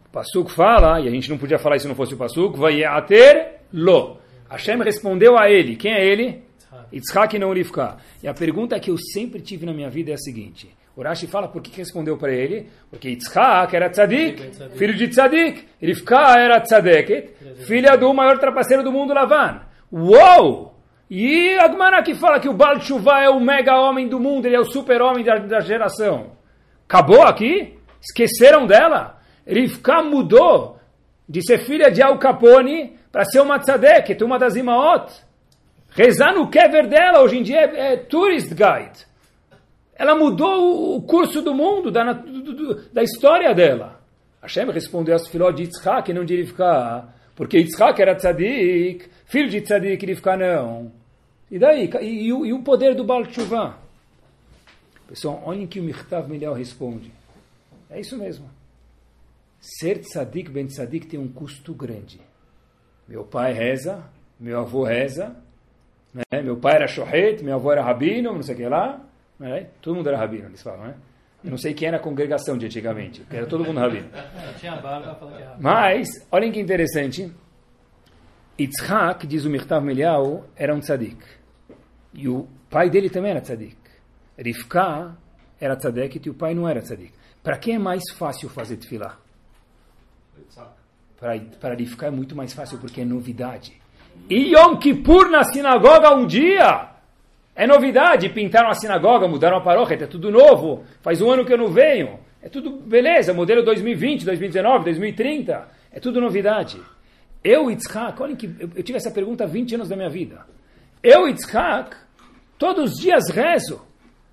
O Pasuk fala, e a gente não podia falar isso se não fosse o Pasuk, vai ater lo. Hashem respondeu a ele. Quem é ele? Yitzhak e não Rivka. E a pergunta que eu sempre tive na minha vida é a seguinte: o Rashi fala por que respondeu para ele? Porque Yitzhak era tzadik, filho de tzadik. Rivka era tzadeket, filha do maior trapaceiro do mundo, Lavan. Uou! E Agmará que fala que o Baal Tshuva é o mega homem do mundo, ele é o super homem da, da geração. Acabou aqui? Esqueceram dela? Rivka mudou de ser filha de Al Capone para ser uma tzadeket, uma das imaot. Rezar no kever dela hoje em dia é, é tourist guide. Ela mudou o curso do mundo, da, da história dela. Hashem respondeu a filhos de Yitzhak não de Rivka, porque Yitzhak era tzadik, filho de tzadik Rivka não. E daí? E, e, e o poder do Baal Tshuva? Pessoal, olhem que o Mirtav Milial responde. É isso mesmo. Ser tzadik ben tzadik tem um custo grande. Meu pai reza, meu avô reza, né? meu pai era shohet, meu avô era rabino, não sei o que lá. Né? Todo mundo era rabino, eles falam, né? Eu não sei quem era a congregação de antigamente, era todo mundo rabino. Tinha barba, que era Mas, olhem que interessante. Yitzhak, diz o Mirtav Melial, era um tzadik. E o pai dele também era tzadik. Rivka era tzadik e o pai não era tzadik. Para quem é mais fácil fazer? Para, para Rivka é muito mais fácil porque é novidade. E Yom Kippur na sinagoga um dia! É novidade, pintaram a sinagoga, mudaram a paróquia, é tudo novo. Faz um ano que eu não venho. É tudo beleza, modelo 2020, 2019, 2030. É tudo novidade. Eu, Yitzhak, olhem que eu, tive essa pergunta há 20 anos da minha vida. Eu, Yitzhak, todos os dias rezo.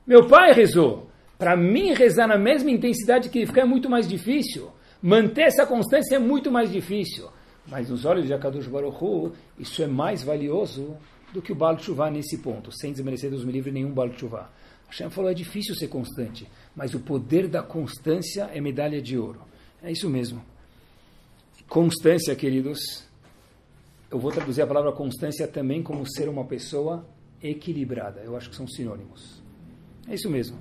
Meu pai rezou. Para mim, rezar na mesma intensidade que ele fica é muito mais difícil. Manter essa constância é muito mais difícil. Mas nos olhos de Akadosh Baruch isso é mais valioso do que o Baal Tshuva nesse ponto, sem desmerecer Deus me livre nenhum Baal Tshuva. Hashem falou, é difícil ser constante, mas o poder da constância é medalha de ouro. É isso mesmo. Constância, queridos, eu vou traduzir a palavra constância também como ser uma pessoa equilibrada. Eu acho que são sinônimos. É isso mesmo.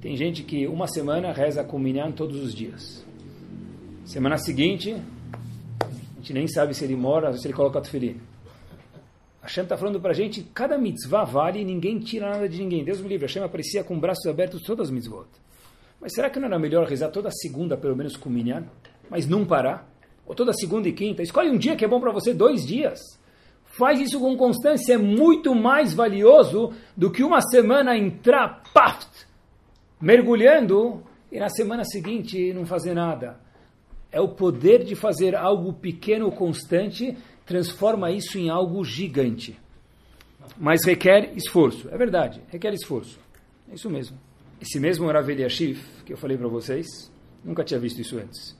Tem gente que uma semana reza com minyan todos os dias. Semana seguinte, a gente nem sabe se ele mora, se ele coloca tefilim. Hashem está falando para a gente, cada mitzvah vale e ninguém tira nada de ninguém. Deus me livre, Hashem aparecia com braços abertos todas as mitzvot. Mas será que não era melhor rezar toda segunda, pelo menos com minyan? Mas não parar? Ou toda segunda e quinta? Escolhe um dia que é bom para você, dois dias. Faz isso com constância, é muito mais valioso do que uma semana entrar, paf, mergulhando, e na semana seguinte não fazer nada. É o poder de fazer algo pequeno constante transforma isso em algo gigante. Mas requer esforço. É verdade, requer esforço. É isso mesmo. Esse mesmo Rav Eliashiv, que eu falei para vocês, nunca tinha visto isso antes.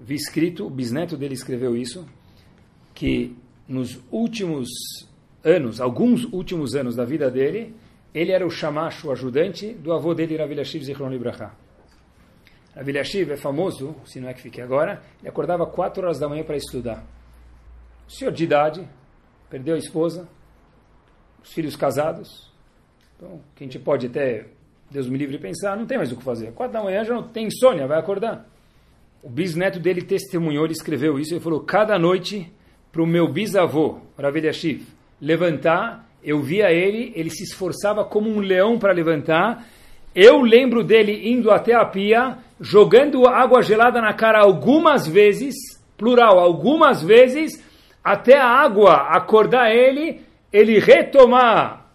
Vi escrito, o bisneto dele escreveu isso, que nos últimos anos, alguns últimos anos da vida dele, ele era o chamacho, o ajudante do avô dele, Rav Eliashiv Zichron Libraha. Rav é famoso, se não é que fique agora, ele acordava quatro horas da manhã para estudar senhor de idade, perdeu a esposa, os filhos casados. Então, que a gente pode até, Deus me livre, pensar, não tem mais o que fazer. Quatro da manhã já não tem insônia, vai acordar. O bisneto dele testemunhou, ele escreveu isso, ele falou, cada noite, para o meu bisavô, Rav Eliashiv, levantar, eu via ele, ele se esforçava como um leão para levantar, eu lembro dele indo até a pia, jogando água gelada na cara algumas vezes, plural, algumas vezes, até a água acordar ele, ele retomar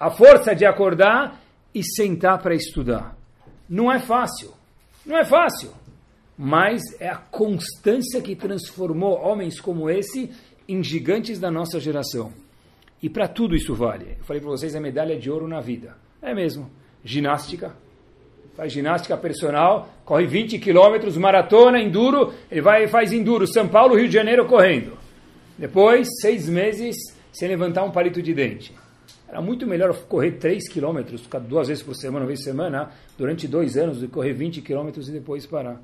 a força de acordar e sentar para estudar. Não é fácil. Não é fácil. Mas é a constância que transformou homens como esse em gigantes da nossa geração. E para tudo isso vale. Eu falei para vocês a medalha de ouro na vida. É mesmo. Ginástica. Faz ginástica personal, corre 20 quilômetros, maratona, enduro, ele vai e faz enduro, São Paulo, Rio de Janeiro correndo. Depois, seis meses sem levantar um palito de dente. Era muito melhor correr 3 quilômetros, duas vezes por semana, uma vez por semana, durante dois anos, do que correr 20 quilômetros e depois parar.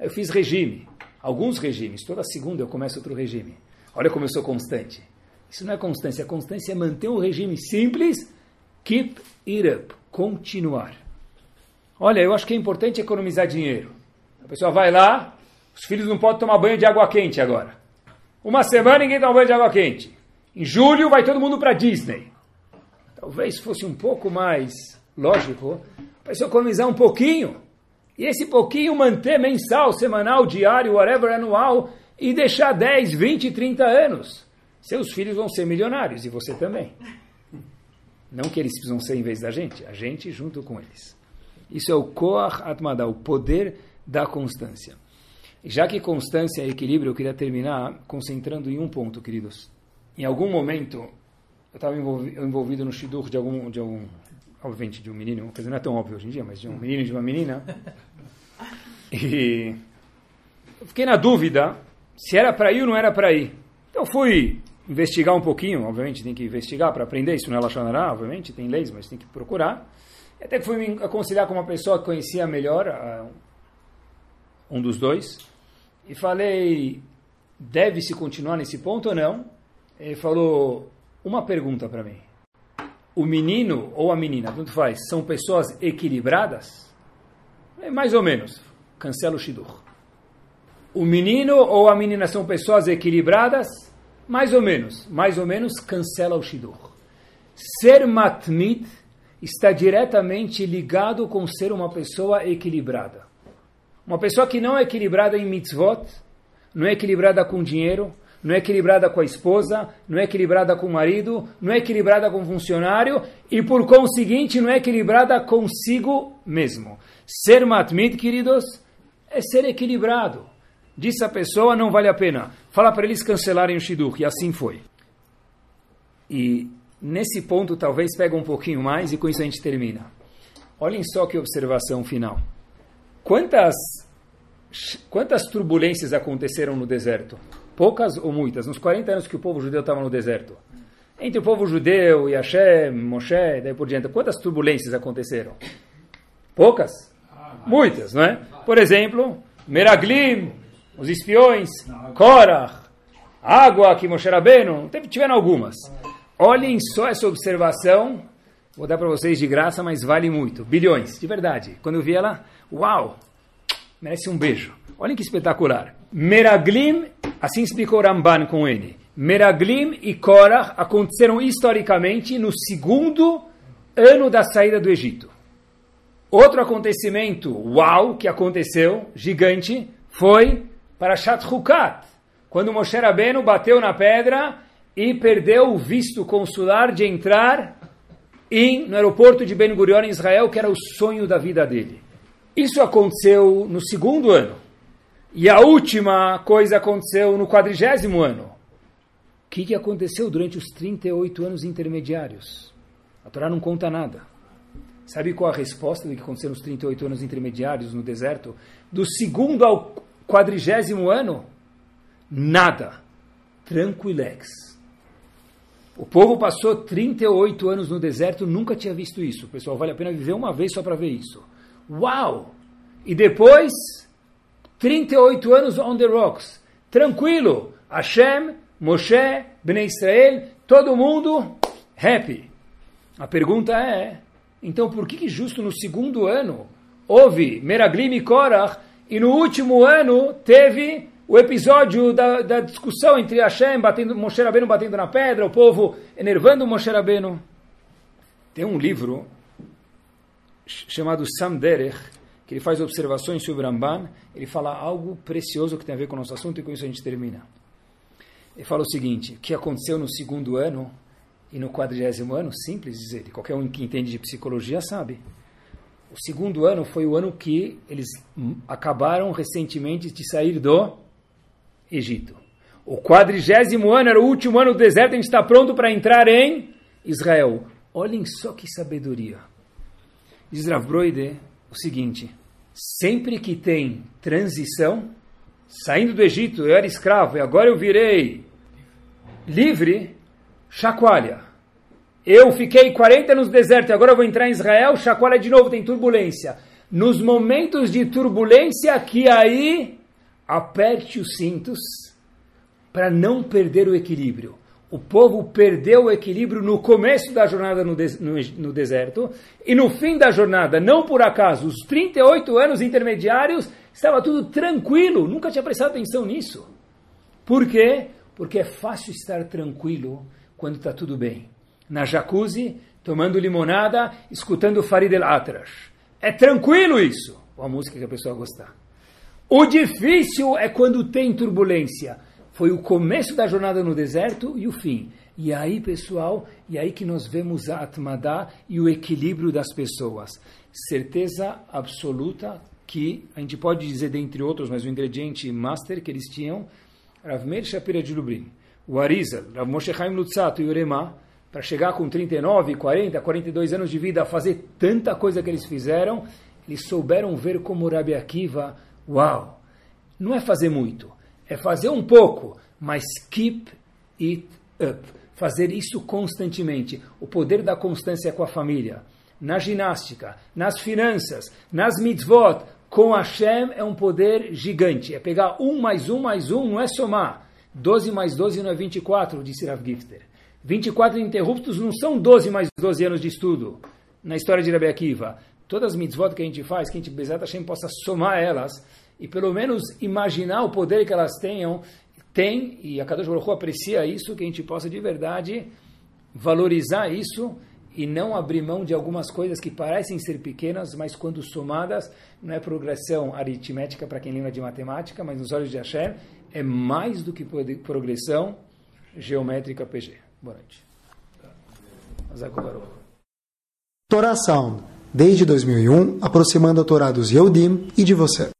Eu fiz regime, alguns regimes. Toda segunda eu começo outro regime. Olha como eu sou constante. Isso não é constância. A constância é manter um regime simples, keep it up, continuar. Olha, eu acho que é importante economizar dinheiro. A pessoa vai lá, os filhos não podem tomar banho de água quente agora. Uma semana ninguém toma banho de água quente. Em julho vai todo mundo para Disney. Talvez fosse um pouco mais lógico para se economizar um pouquinho. E esse pouquinho manter mensal, semanal, diário, whatever, anual, e deixar 10, 20, 30 anos. Seus filhos vão ser milionários e você também. Não que eles precisam ser em vez da gente, a gente junto com eles. Isso é o Koach Atmada, o poder da constância. Já que constância e equilíbrio, eu queria terminar concentrando em um ponto, queridos. Em algum momento, eu estava envolvido no shidur de algum, de algum, obviamente, de um menino, dizer, não é tão óbvio hoje em dia, mas de um menino e de uma menina. E eu fiquei na dúvida se era para ir ou não era para ir. Então fui investigar um pouquinho, obviamente tem que investigar para aprender, isso não é Lachonará, obviamente, tem leis, mas tem que procurar. Até que fui me aconselhar com uma pessoa que conhecia melhor um dos dois, e falei, deve-se continuar nesse ponto ou não? Ele falou, uma pergunta para mim. O menino ou a menina, tanto faz, são pessoas equilibradas? É mais ou menos. Cancela o Shidur. O menino ou a menina são pessoas equilibradas? Mais ou menos. Mais ou menos, cancela o Shidur. Ser matmit está diretamente ligado com ser uma pessoa equilibrada. Uma pessoa que não é equilibrada em mitzvot, não é equilibrada com dinheiro, não é equilibrada com a esposa, não é equilibrada com o marido, não é equilibrada com o funcionário e, por conseguinte, não é equilibrada consigo mesmo. Ser matmit, queridos, é ser equilibrado. Disse a pessoa, não vale a pena. Fala para eles cancelarem o Shidduch. E assim foi. E nesse ponto, talvez pega um pouquinho mais e com isso a gente termina. Olhem só que observação final. Quantas, quantas turbulências aconteceram no deserto? Poucas ou muitas? Nos 40 anos que o povo judeu estava no deserto. Entre o povo judeu e Hashem, Moshe, daí por diante, quantas turbulências aconteceram? Poucas? Muitas, não é? Por exemplo, Meraglim, os espiões, Korach, água que Moshe Rabbeinu, tiveram algumas. Olhem só essa observação, vou dar para vocês de graça, mas vale muito. Bilhões, de verdade. Quando eu vi ela, uau, merece um beijo. Olhem que espetacular. Meraglim, assim explicou Ramban com ele. Meraglim e Korah aconteceram historicamente no segundo ano da saída do Egito. Outro acontecimento, uau, que aconteceu, gigante, foi para Shatrukat, quando Moshe Rabbeinu bateu na pedra e perdeu o visto consular de entrar em, no aeroporto de Ben Gurion, em Israel, que era o sonho da vida dele. Isso aconteceu no segundo ano. E a última coisa aconteceu no quadrigésimo ano. O que, que aconteceu durante os 38 anos intermediários? A Torá não conta nada. Sabe qual a resposta do que aconteceu nos 38 anos intermediários no deserto? Do segundo ao quadrigésimo ano? Nada. Tranquilex. O povo passou 38 anos no deserto, nunca tinha visto isso. Pessoal, vale a pena viver uma vez só para ver isso. Uau! E depois 38 anos on the rocks. Tranquilo. Hashem, Moshe, Bnei Israel, todo mundo happy. A pergunta é, então por que, que justo no segundo ano houve Meraglim e Korach e no último ano teve o episódio da, da discussão entre Hashem batendo, Moshe Rabbeinu batendo na pedra, o povo enervando Moshe Rabbeinu? Tem um livro chamado Sam Derech, que ele faz observações sobre Ramban, ele fala algo precioso que tem a ver com o nosso assunto e com isso a gente termina. Ele fala o seguinte, o que aconteceu no segundo ano e no quadrigésimo ano, simples dizer, qualquer um que entende de psicologia sabe. O segundo ano foi o ano que eles acabaram recentemente de sair do Egito. O quadrigésimo ano era o último ano do deserto, a gente está pronto para entrar em Israel. Olhem só que sabedoria. Diz Rav Broide, o seguinte: sempre que tem transição, saindo do Egito, eu era escravo e agora eu virei livre, chacoalha. Eu fiquei 40 anos no deserto e agora eu vou entrar em Israel, chacoalha de novo, tem turbulência. Nos momentos de turbulência, que aí aperte os cintos para não perder o equilíbrio o povo perdeu o equilíbrio no começo da jornada no, no, no, deserto e no fim da jornada, não por acaso, os 38 anos intermediários, estava tudo tranquilo, nunca tinha prestado atenção nisso. Por quê? Porque é fácil estar tranquilo quando está tudo bem. Na jacuzzi, tomando limonada, escutando Farid El Atrash. É tranquilo isso, ou a música que a pessoa gostar. O difícil é quando tem turbulência foi o começo da jornada no deserto e o fim. E aí, pessoal, e aí que nós vemos a Atmadá e o equilíbrio das pessoas. Certeza absoluta que, a gente pode dizer dentre outros, mas o ingrediente master que eles tinham, Rav Meir Shapira de Lubrin, o Arizal, Rav Moshe Chaim Lutzato e o Urema, para chegar com 39, 40, 42 anos de vida a fazer tanta coisa que eles fizeram, eles souberam ver como Rabi Akiva, uau, não é fazer muito, é fazer um pouco, mas keep it up. Fazer isso constantemente. O poder da constância com a família. Na ginástica, nas finanças, nas mitzvot. Com Hashem é um poder gigante. É pegar um mais um mais um, não é somar. 12 mais 12 não é 24, disse Rav Gifter. 24 interruptos não são 12 mais 12 anos de estudo. Na história de Rabi Akiva. Todas as mitzvot que a gente faz, que a gente, Bezat Hashem, possa somar elas e pelo menos imaginar o poder que elas tenham, tem, e a Kadosh Baruch Hu aprecia isso, que a gente possa de verdade valorizar isso e não abrir mão de algumas coisas que parecem ser pequenas, mas quando somadas, não é progressão aritmética para quem lembra de matemática, mas nos olhos de Hashem, é mais do que progressão geométrica PG. Boa noite. Torá Sound, desde 2001, aproximando a Torá dos Yehudim e de você.